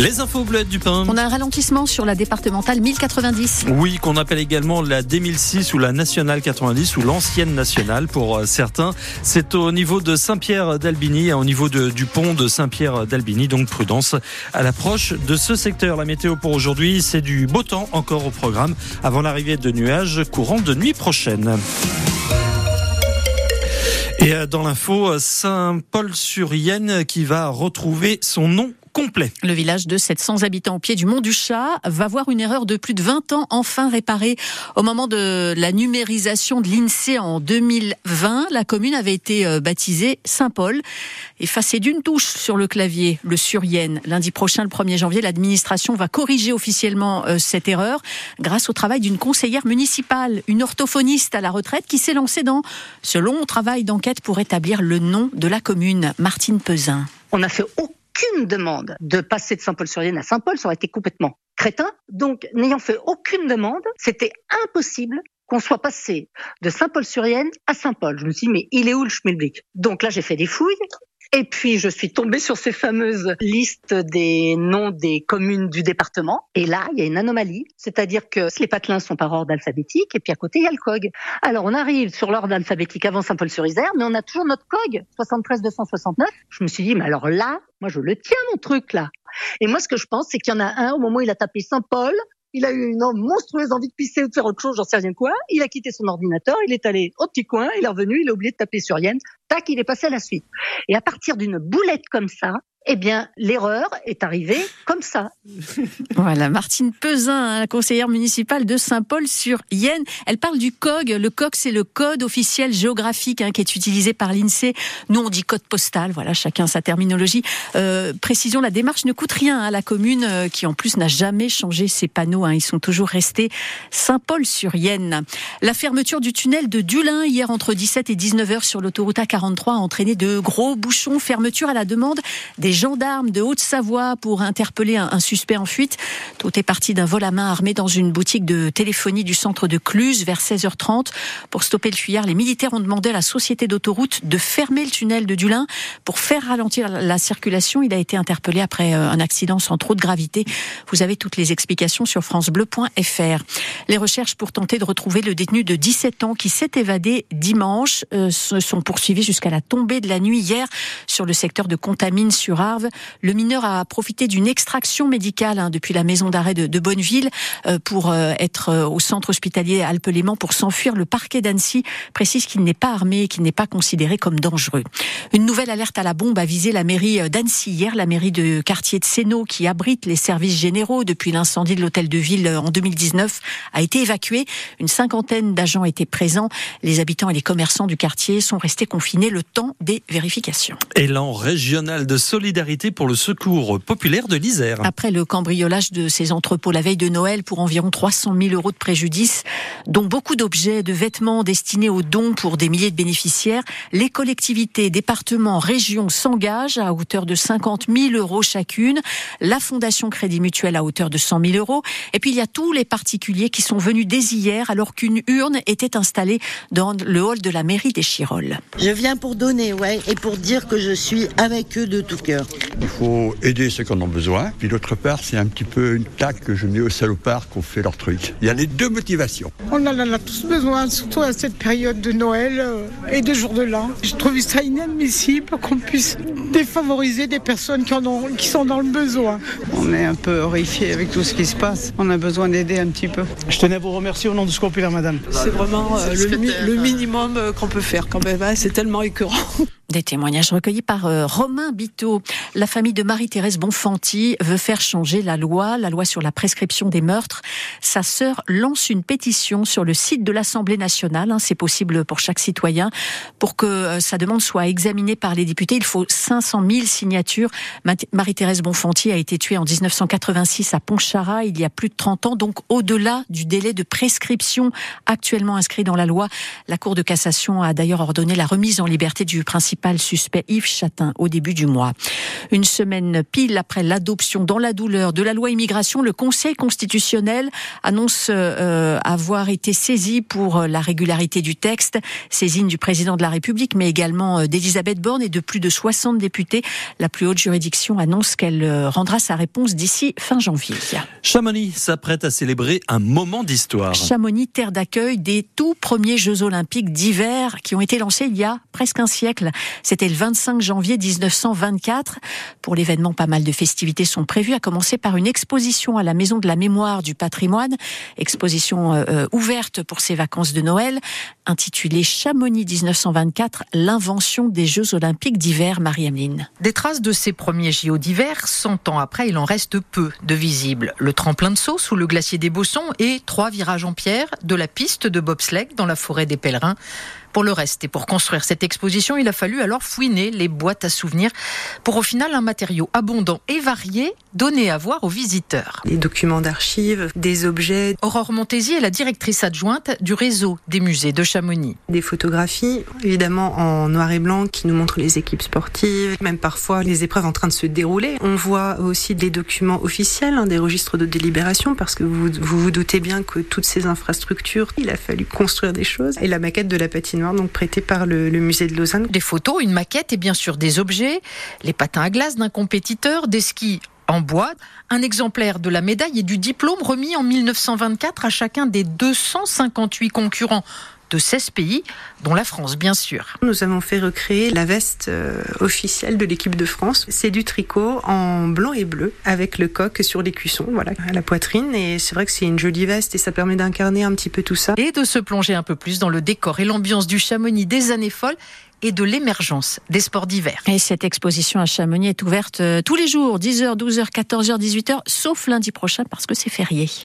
Les infos bleues du pain. On a un ralentissement sur la départementale 1090. Oui, qu'on appelle également la D1006 ou la nationale 90 ou l'ancienne nationale pour euh, certains. C'est au niveau de Saint-Pierre d'Albini, au niveau de, du pont de Saint-Pierre d'Albini. Donc prudence à l'approche de ce secteur. La météo pour aujourd'hui, c'est du beau temps encore au programme avant l'arrivée de nuages courant de nuit prochaine. Et euh, dans l'info, Saint-Paul-sur-Yenne qui va retrouver son nom complet. Le village de 700 habitants au pied du Mont du Chat va voir une erreur de plus de 20 ans enfin réparée. Au moment de la numérisation de l'INSEE en 2020, la commune avait été euh, baptisée Saint-Paul, effacée d'une touche sur le clavier, le Surienne. Lundi prochain, le 1er janvier, l'administration va corriger officiellement euh, cette erreur grâce au travail d'une conseillère municipale, une orthophoniste à la retraite qui s'est lancée dans ce long travail d'enquête pour établir le nom de la commune, Martine Pesin. On a fait aucune demande de passer de Saint-Paul-sur-Yenne à Saint-Paul, ça aurait été complètement crétin. Donc, n'ayant fait aucune demande, c'était impossible qu'on soit passé de Saint-Paul-sur-Yenne à Saint-Paul. Je me suis dit, mais il est où le schmilblick? Donc là, j'ai fait des fouilles et puis, je suis tombée sur ces fameuses listes des noms des communes du département. Et là, il y a une anomalie. C'est-à-dire que les patelins sont par ordre alphabétique et puis à côté, il y a le COG. Alors, on arrive sur l'ordre alphabétique avant Saint-Paul-sur-Isère, mais on a toujours notre COG, 73 269. Je me suis dit, mais alors là, moi, je le tiens, mon truc, là. Et moi, ce que je pense, c'est qu'il y en a un, au moment où il a tapé Saint-Paul, il a eu une monstrueuse envie de pisser ou de faire autre chose, j'en sais rien quoi. Il a quitté son ordinateur, il est allé au petit coin, il est revenu, il a oublié de taper sur Yen. Tac, il est passé à la suite. Et à partir d'une boulette comme ça, eh bien, l'erreur est arrivée comme ça. Voilà, Martine Pesin, conseillère municipale de Saint-Paul-sur-Yenne. Elle parle du COG. Le COG, c'est le code officiel géographique hein, qui est utilisé par l'INSEE. Nous, on dit code postal. Voilà, chacun sa terminologie. Euh, précision, la démarche ne coûte rien à la commune euh, qui, en plus, n'a jamais changé ses panneaux. Hein. Ils sont toujours restés Saint-Paul-sur-Yenne. La fermeture du tunnel de Dulin hier entre 17 et 19 heures sur l'autoroute A43 a entraîné de gros bouchons. Fermeture à la demande des des gendarmes de Haute-Savoie pour interpeller un, suspect en fuite. Tout est parti d'un vol à main armé dans une boutique de téléphonie du centre de Cluse vers 16h30. Pour stopper le fuyard, les militaires ont demandé à la société d'autoroute de fermer le tunnel de Dulin pour faire ralentir la circulation. Il a été interpellé après euh, un accident sans trop de gravité. Vous avez toutes les explications sur francebleu.fr. Les recherches pour tenter de retrouver le détenu de 17 ans qui s'est évadé dimanche euh, se sont poursuivies jusqu'à la tombée de la nuit hier sur le secteur de Contamine sur le mineur a profité d'une extraction médicale hein, depuis la maison d'arrêt de, Bonneville euh, pour euh, être euh, au centre hospitalier Alpes-Léman pour s'enfuir. Le parquet d'Annecy précise qu'il n'est pas armé et qu'il n'est pas considéré comme dangereux. Une nouvelle alerte à la bombe a visé la mairie d'Annecy hier, la mairie de quartier de Sénaux qui abrite les services généraux depuis l'incendie de l'hôtel de ville en 2019 a été évacuée. Une cinquantaine d'agents étaient présents. Les habitants et les commerçants du quartier sont restés confinés le temps des vérifications. Élan régional de solidarité solidarité pour le secours populaire de l'Isère. Après le cambriolage de ces entrepôts la veille de Noël pour environ 300 000 euros de préjudice, dont beaucoup d'objets, de vêtements destinés aux dons pour des milliers de bénéficiaires, les collectivités, départements, régions s'engagent à hauteur de 50 000 euros chacune. La Fondation Crédit Mutuel à hauteur de 100 000 euros. Et puis il y a tous les particuliers qui sont venus dès hier alors qu'une urne était installée dans le hall de la mairie des Chirolles. Je viens pour donner, ouais, et pour dire que je suis avec eux de tout cœur. Il faut aider ceux qui en ont besoin. Puis d'autre part, c'est un petit peu une taque que je mets aux salopards qu'on fait leur truc. Il y a les deux motivations. On en a tous besoin, surtout à cette période de Noël euh, et de jour de l'an. Je trouve ça inadmissible qu'on puisse défavoriser des personnes qui, en ont, qui sont dans le besoin. On est un peu horrifié avec tout ce qui se passe. On a besoin d'aider un petit peu. Je tenais à vous remercier au nom du Secours Madame. C'est vraiment euh, le, le, minimum euh, qu'on peut faire quand même. Hein. C'est tellement écœurant. Des témoignages recueillis par euh, Romain Biteau. La famille de Marie-Thérèse Bonfanti veut faire changer la loi, la loi sur la prescription des meurtres. Sa sœur lance une pétition sur le site de l'Assemblée nationale. Hein, c'est possible pour chaque citoyen. Pour que euh, sa demande soit examinée par les députés, il faut 500 000 signatures. Marie-Thérèse Bonfanti a été tuée en 1986 à Pontcharra, il y a plus de 30 ans, donc au-delà du délai de prescription actuellement inscrit dans la loi. La Cour de cassation a d'ailleurs ordonné la remise en liberté du principal principal suspect Yves Chatin au début du mois. Une semaine pile après l'adoption dans la douleur de la loi immigration, le Conseil constitutionnel annonce euh, avoir été saisi pour la régularité du texte, saisine du président de la République, mais également d'Elisabeth Borne et de plus de 60 députés. La plus haute juridiction annonce qu'elle rendra sa réponse d'ici fin janvier. Chamonix s'apprête à célébrer un moment d'histoire. Chamonix, terre d'accueil des tout premiers Jeux olympiques d'hiver qui ont été lancés il y a presque un siècle. C'était le 25 janvier 1924. Pour l'événement, pas mal de festivités sont prévues, à commencer par une exposition à la Maison de la Mémoire du Patrimoine, exposition euh, euh, ouverte pour ces vacances de Noël, intitulée Chamonix 1924, l'invention des Jeux olympiques d'hiver, Marie-Ameline. Des traces de ces premiers JO d'hiver, 100 ans après, il en reste peu de visibles. Le tremplin de saut sous le glacier des Bossons et trois virages en pierre de la piste de bobsleigh dans la forêt des Pèlerins pour le reste. Et pour construire cette exposition, il a fallu alors fouiner les boîtes à souvenirs pour au final un matériau abondant et varié donné à voir aux visiteurs. Des documents d'archives, des objets. Aurore Montésy est la directrice adjointe du réseau des musées de Chamonix. Des photographies, évidemment en noir et blanc, qui nous montrent les équipes sportives, même parfois les épreuves en train de se dérouler. On voit aussi des documents officiels, hein, des registres de délibération, parce que vous, vous vous doutez bien que toutes ces infrastructures, il a fallu construire des choses. Et la maquette de la patinoire donc prêté par le, musée de Lausanne. Des photos, une maquette et bien sûr des objets, les patins à glace d'un compétiteur, des skis en bois, un exemplaire de la médaille et du diplôme remis en 1924 à chacun des 258 concurrents de 16 pays, dont la France, bien sûr. Nous avons fait recréer la veste euh, officielle de l'équipe de France. C'est du tricot en blanc et bleu, avec le coq sur les cuissons, voilà, à la poitrine. Et c'est vrai que c'est une jolie veste et ça permet d'incarner un petit peu tout ça. Et de se plonger un peu plus dans le décor et l'ambiance du Chamonix des années folles et de l'émergence des sports d'hiver. Et cette exposition à Chamonix est ouverte euh, tous les jours, 10h, 12h, 14h, 18h, sauf lundi prochain parce que c'est férié.